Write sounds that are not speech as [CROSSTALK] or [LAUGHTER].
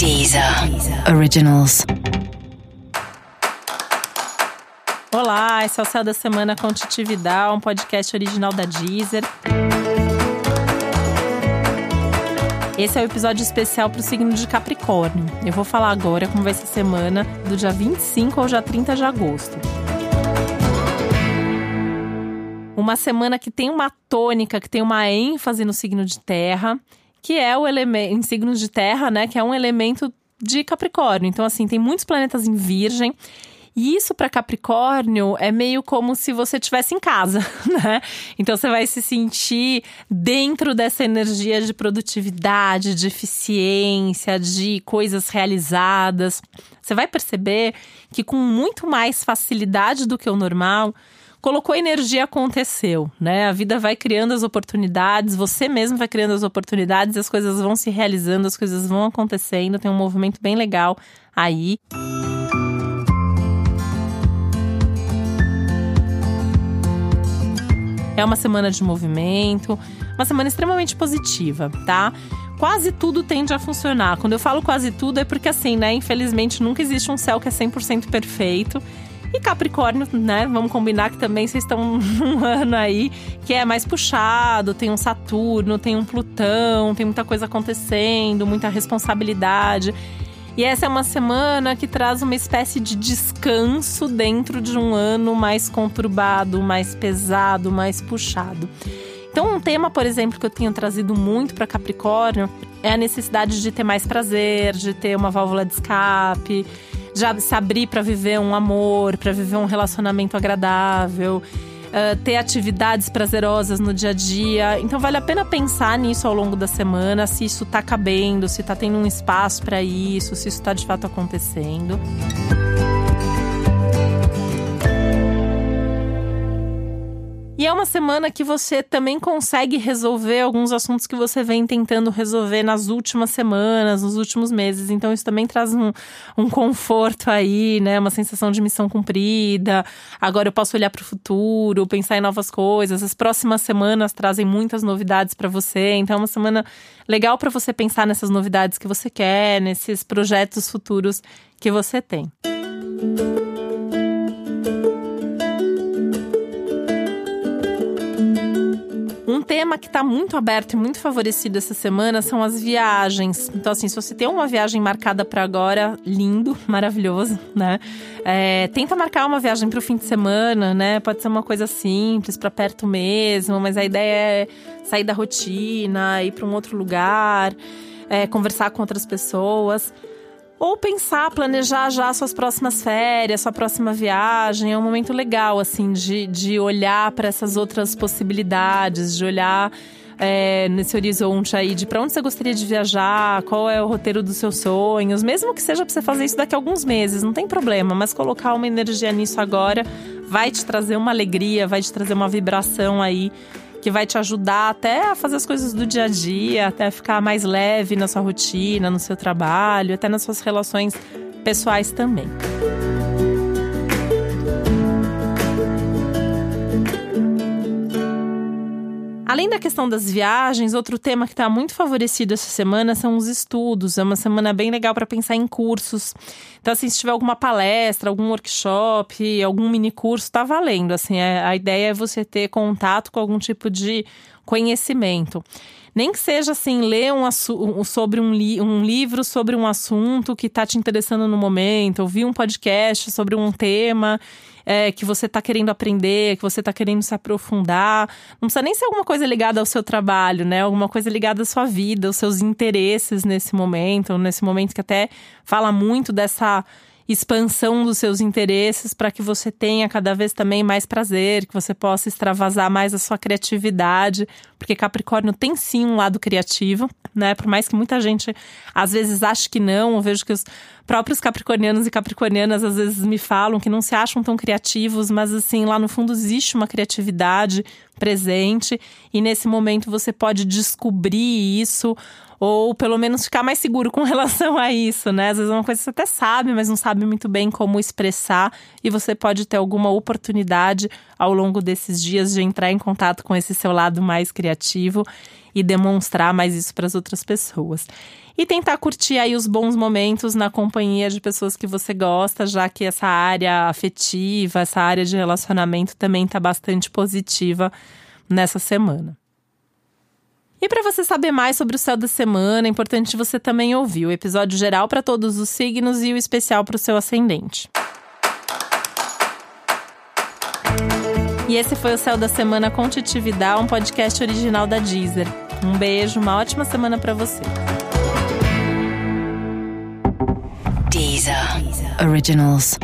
Deezer Originals. Olá, esse é o Céu da Semana com Titividade, um podcast original da Deezer. Esse é o episódio especial para o signo de Capricórnio. Eu vou falar agora como vai ser a semana do dia 25 ao dia 30 de agosto. Uma semana que tem uma tônica, que tem uma ênfase no signo de terra que é o elemento em signos de terra, né, que é um elemento de Capricórnio. Então assim, tem muitos planetas em Virgem. E isso para Capricórnio é meio como se você estivesse em casa, [LAUGHS] né? Então você vai se sentir dentro dessa energia de produtividade, de eficiência, de coisas realizadas. Você vai perceber que com muito mais facilidade do que o normal, colocou energia, aconteceu, né? A vida vai criando as oportunidades, você mesmo vai criando as oportunidades, as coisas vão se realizando, as coisas vão acontecendo, tem um movimento bem legal aí. É uma semana de movimento, uma semana extremamente positiva, tá? Quase tudo tende a funcionar. Quando eu falo quase tudo é porque assim, né, infelizmente nunca existe um céu que é 100% perfeito. E Capricórnio, né? Vamos combinar que também vocês estão [LAUGHS] num ano aí que é mais puxado, tem um Saturno, tem um Plutão, tem muita coisa acontecendo, muita responsabilidade. E essa é uma semana que traz uma espécie de descanso dentro de um ano mais conturbado, mais pesado, mais puxado. Então, um tema, por exemplo, que eu tenho trazido muito para Capricórnio é a necessidade de ter mais prazer, de ter uma válvula de escape, já se abrir para viver um amor, para viver um relacionamento agradável. Uh, ter atividades prazerosas no dia a dia. Então vale a pena pensar nisso ao longo da semana, se isso está cabendo, se está tendo um espaço para isso, se isso está de fato acontecendo. E é uma semana que você também consegue resolver alguns assuntos que você vem tentando resolver nas últimas semanas, nos últimos meses. Então, isso também traz um, um conforto aí, né? Uma sensação de missão cumprida. Agora eu posso olhar para o futuro, pensar em novas coisas. As próximas semanas trazem muitas novidades para você. Então, é uma semana legal para você pensar nessas novidades que você quer, nesses projetos futuros que você tem. Música tema que está muito aberto e muito favorecido essa semana são as viagens. Então, assim, se você tem uma viagem marcada para agora, lindo, [LAUGHS] maravilhoso, né? É, tenta marcar uma viagem para o fim de semana, né? Pode ser uma coisa simples, para perto mesmo, mas a ideia é sair da rotina, ir para um outro lugar, é, conversar com outras pessoas. Ou pensar, planejar já suas próximas férias, sua próxima viagem. É um momento legal, assim, de, de olhar para essas outras possibilidades, de olhar é, nesse horizonte aí de para onde você gostaria de viajar, qual é o roteiro dos seus sonhos, mesmo que seja para você fazer isso daqui a alguns meses, não tem problema, mas colocar uma energia nisso agora vai te trazer uma alegria, vai te trazer uma vibração aí que vai te ajudar até a fazer as coisas do dia a dia, até ficar mais leve na sua rotina, no seu trabalho, até nas suas relações pessoais também. Além da questão das viagens, outro tema que está muito favorecido essa semana são os estudos. É uma semana bem legal para pensar em cursos. Então, assim, se tiver alguma palestra, algum workshop, algum mini curso, está valendo. Assim, é, a ideia é você ter contato com algum tipo de conhecimento. Nem que seja assim, ler um, sobre um, li um livro sobre um assunto que está te interessando no momento, ouvir um podcast sobre um tema é, que você está querendo aprender, que você está querendo se aprofundar. Não precisa nem ser alguma coisa ligada ao seu trabalho, né? Alguma coisa ligada à sua vida, aos seus interesses nesse momento, nesse momento que até fala muito dessa expansão dos seus interesses para que você tenha cada vez também mais prazer, que você possa extravasar mais a sua criatividade, porque Capricórnio tem sim um lado criativo, né? Por mais que muita gente às vezes ache que não, eu vejo que os próprios capricornianos e capricornianas às vezes me falam que não se acham tão criativos, mas assim, lá no fundo existe uma criatividade presente e nesse momento você pode descobrir isso ou pelo menos ficar mais seguro com [LAUGHS] relação a isso, né? Às vezes é uma coisa que você até sabe, mas não sabe muito bem como expressar, e você pode ter alguma oportunidade ao longo desses dias de entrar em contato com esse seu lado mais criativo e demonstrar mais isso para as outras pessoas. E tentar curtir aí os bons momentos na companhia de pessoas que você gosta, já que essa área afetiva, essa área de relacionamento também está bastante positiva nessa semana. E para você saber mais sobre o céu da semana, é importante você também ouvir o episódio geral para todos os signos e o especial para o seu ascendente. E esse foi o Céu da Semana com Titividade, um podcast original da Deezer. Um beijo, uma ótima semana para você. Deezer. Originals.